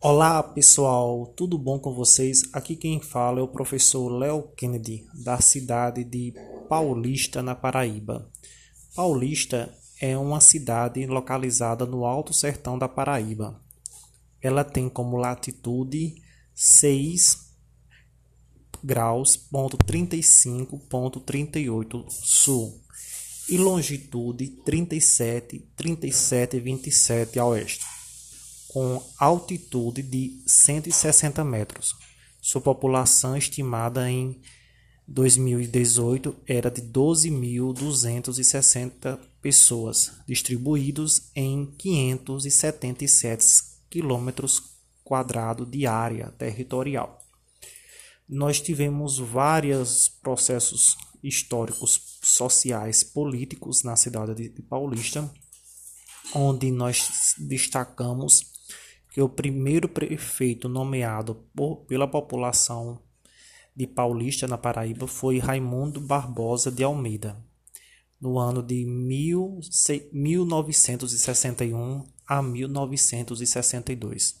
Olá pessoal, tudo bom com vocês? Aqui quem fala é o professor Léo Kennedy, da cidade de Paulista, na Paraíba. Paulista é uma cidade localizada no Alto Sertão da Paraíba. Ela tem como latitude 6 graus, ponto 35, ponto 38 sul e longitude 37, 37 e 27 a oeste com altitude de 160 metros. Sua população estimada em 2018 era de 12.260 pessoas, distribuídos em 577 quilômetros quadrados de área territorial. Nós tivemos vários processos históricos, sociais, políticos na cidade de Paulista, onde nós destacamos que o primeiro prefeito nomeado por, pela população de Paulista, na Paraíba, foi Raimundo Barbosa de Almeida, no ano de mil, 1961 a 1962.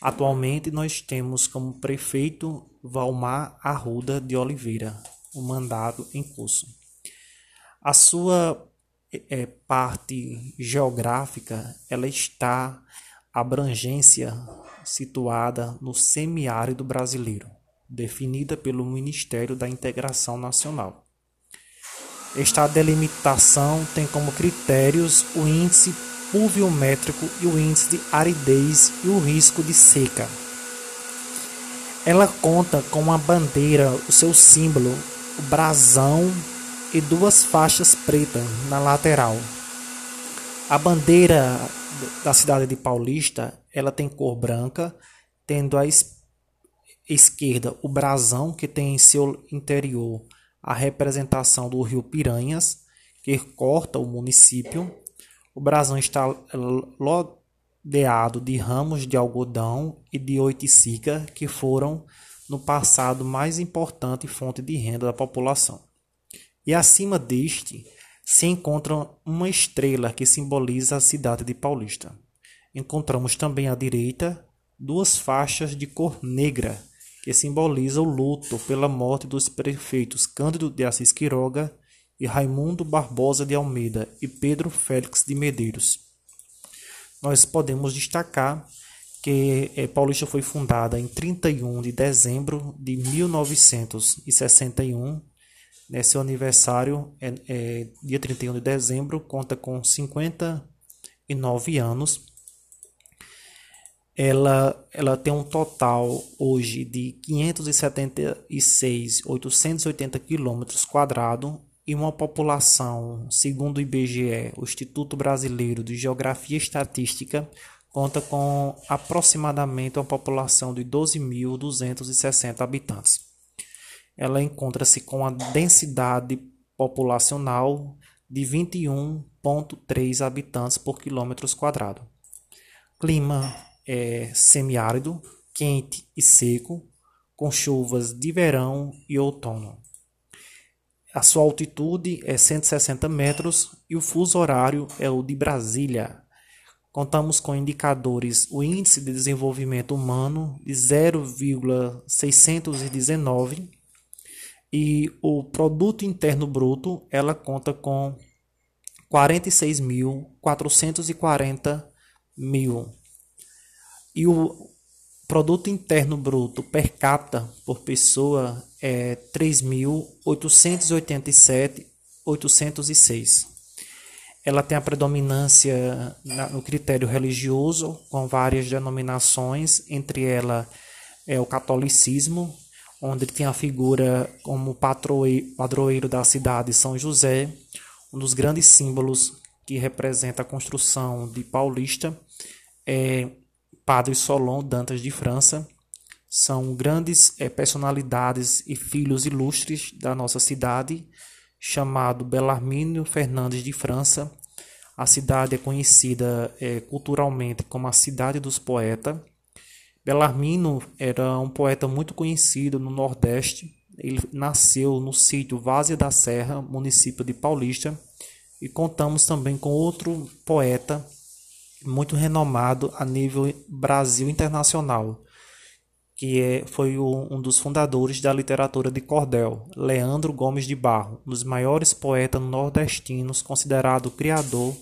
Atualmente, nós temos como prefeito Valmar Arruda de Oliveira, o mandato em curso. A sua é, parte geográfica ela está abrangência situada no semiárido brasileiro, definida pelo Ministério da Integração Nacional. Esta delimitação tem como critérios o índice pluviométrico e o índice de aridez e o risco de seca. Ela conta com uma bandeira, o seu símbolo, o brasão e duas faixas pretas na lateral. A bandeira da cidade de Paulista, ela tem cor branca, tendo à esquerda o brasão, que tem em seu interior a representação do rio Piranhas, que corta o município. O brasão está lodeado de ramos de algodão e de oiticica, que foram no passado mais importante fonte de renda da população. E acima deste se encontra uma estrela que simboliza a cidade de Paulista. Encontramos também à direita duas faixas de cor negra que simbolizam o luto pela morte dos prefeitos Cândido de Assis Quiroga e Raimundo Barbosa de Almeida e Pedro Félix de Medeiros. Nós podemos destacar que é, Paulista foi fundada em 31 de dezembro de 1961 né, seu aniversário é, é dia 31 de dezembro, conta com 59 anos. Ela, ela tem um total hoje de 576.880 quilômetros quadrados e uma população, segundo o IBGE, o Instituto Brasileiro de Geografia e Estatística, conta com aproximadamente uma população de 12.260 habitantes ela encontra-se com a densidade populacional de 21,3 habitantes por quilômetro quadrado. Clima é semiárido, quente e seco, com chuvas de verão e outono. A sua altitude é 160 metros e o fuso horário é o de Brasília. Contamos com indicadores o índice de desenvolvimento humano de 0,619 e o produto interno bruto ela conta com 46.440 mil e o produto interno bruto per capita por pessoa é 3.887.806. Ela tem a predominância no critério religioso, com várias denominações, entre elas é o catolicismo, onde tem a figura como padroeiro da cidade São José, um dos grandes símbolos que representa a construção de Paulista, é Padre Solon Dantas de França. São grandes é, personalidades e filhos ilustres da nossa cidade, chamado Belarmino Fernandes de França. A cidade é conhecida é, culturalmente como a cidade dos poetas Belarmino era um poeta muito conhecido no Nordeste. Ele nasceu no sítio Várzea da Serra, município de Paulista, e contamos também com outro poeta muito renomado a nível Brasil internacional, que é, foi o, um dos fundadores da literatura de cordel, Leandro Gomes de Barro, um dos maiores poetas nordestinos, considerado criador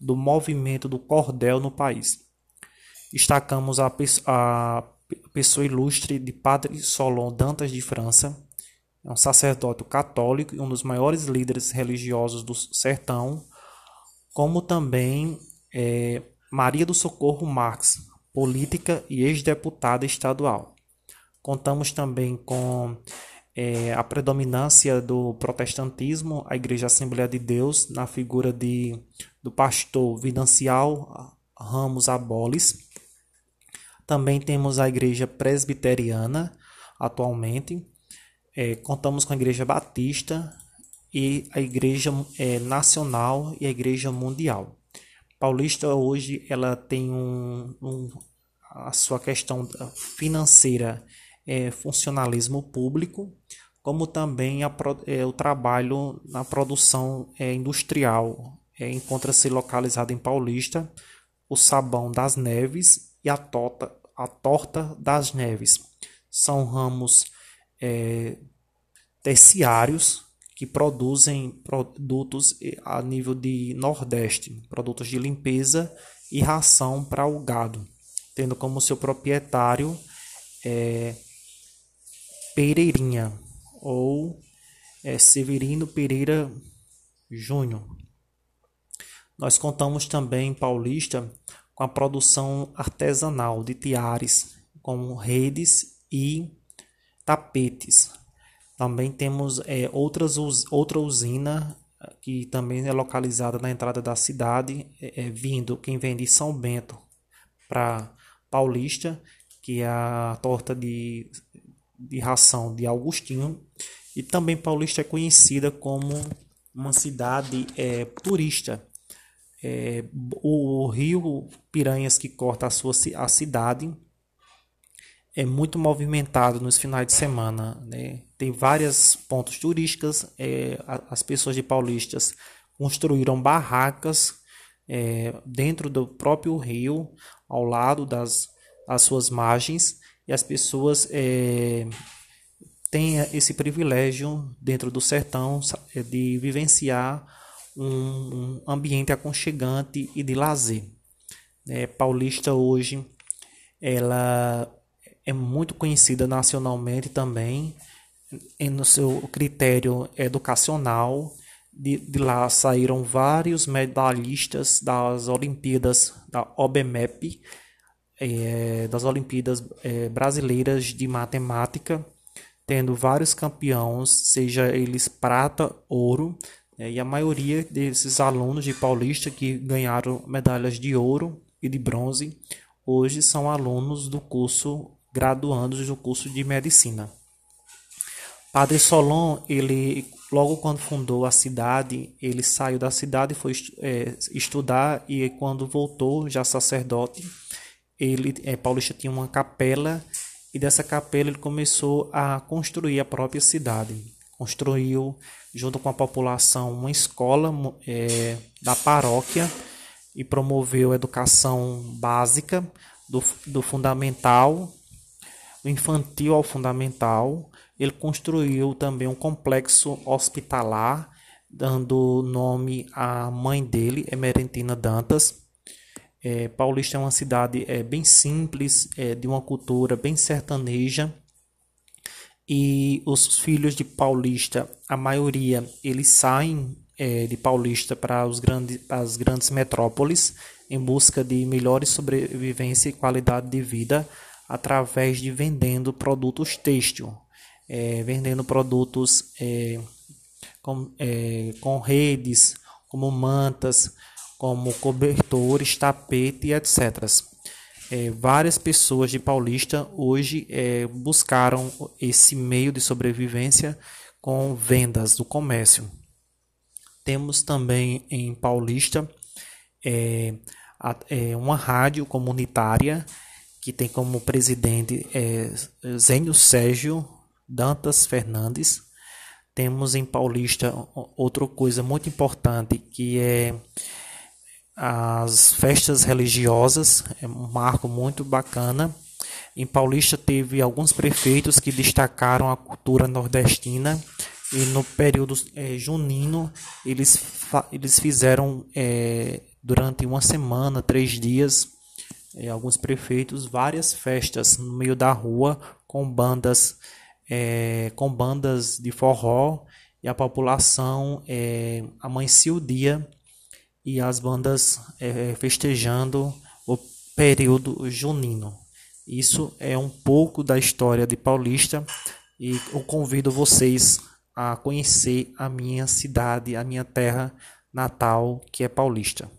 do movimento do cordel no país. Destacamos a, a pessoa ilustre de Padre Solon Dantas de França, é um sacerdote católico e um dos maiores líderes religiosos do sertão, como também é, Maria do Socorro Marx, política e ex-deputada estadual. Contamos também com é, a predominância do protestantismo, a Igreja Assembleia de Deus, na figura de, do pastor Vidancial Ramos Abolis. Também temos a Igreja Presbiteriana, atualmente. É, contamos com a Igreja Batista e a Igreja é, Nacional e a Igreja Mundial. Paulista hoje ela tem um, um a sua questão financeira é funcionalismo público, como também a, é, o trabalho na produção é, industrial. É, Encontra-se localizado em Paulista o Sabão das Neves e a Torta, a torta das Neves. São ramos é, terciários que produzem produtos eh, a nível de Nordeste, produtos de limpeza e ração para o gado, tendo como seu proprietário é, Pereirinha ou é, Severino Pereira Júnior. Nós contamos também em Paulista com a produção artesanal de tiares, como redes e tapetes, também temos é, outras, outra usina que também é localizada na entrada da cidade, é, é, vindo quem vem de São Bento para Paulista, que é a torta de, de ração de Augustinho. E também Paulista é conhecida como uma cidade é, turista. É, o rio Piranhas que corta a sua a cidade é muito movimentado nos finais de semana. Né? Tem vários pontos turísticos. É, as pessoas de Paulistas construíram barracas é, dentro do próprio rio, ao lado das, das suas margens, e as pessoas é, têm esse privilégio dentro do sertão é, de vivenciar um, um ambiente aconchegante e de lazer. É, Paulista hoje ela é muito conhecida nacionalmente também no seu critério educacional. De, de lá saíram vários medalhistas das Olimpíadas da OBMEP, é, das Olimpíadas é, Brasileiras de Matemática, tendo vários campeões, seja eles prata, ouro, é, e a maioria desses alunos de Paulista que ganharam medalhas de ouro e de bronze, hoje são alunos do curso graduandos do curso de medicina. Padre Solon, ele logo quando fundou a cidade, ele saiu da cidade e foi é, estudar e quando voltou, já sacerdote, ele é, Paulista tinha uma capela e dessa capela ele começou a construir a própria cidade. Construiu junto com a população uma escola é, da paróquia e promoveu a educação básica do, do fundamental do infantil ao fundamental. Ele construiu também um complexo hospitalar, dando nome à mãe dele, Emerentina Dantas. É, Paulista é uma cidade é, bem simples, é, de uma cultura bem sertaneja. E os filhos de Paulista, a maioria, eles saem é, de Paulista para os grandes, as grandes metrópoles em busca de melhores sobrevivência e qualidade de vida através de vendendo produtos têxtil, é, vendendo produtos é, com, é, com redes, como mantas, como cobertores, tapete, etc. É, várias pessoas de Paulista hoje é, buscaram esse meio de sobrevivência com vendas do comércio. Temos também em Paulista é, uma rádio comunitária que tem como presidente é, Zênio Sérgio Dantas Fernandes. Temos em Paulista outra coisa muito importante que é as festas religiosas, é um marco muito bacana. Em Paulista teve alguns prefeitos que destacaram a cultura nordestina e no período é, junino eles, eles fizeram é, durante uma semana, três dias, é, alguns prefeitos várias festas no meio da rua com bandas com bandas de forró e a população amanhecia o dia e as bandas é, festejando o período junino. Isso é um pouco da história de Paulista e eu convido vocês a conhecer a minha cidade, a minha terra natal, que é Paulista.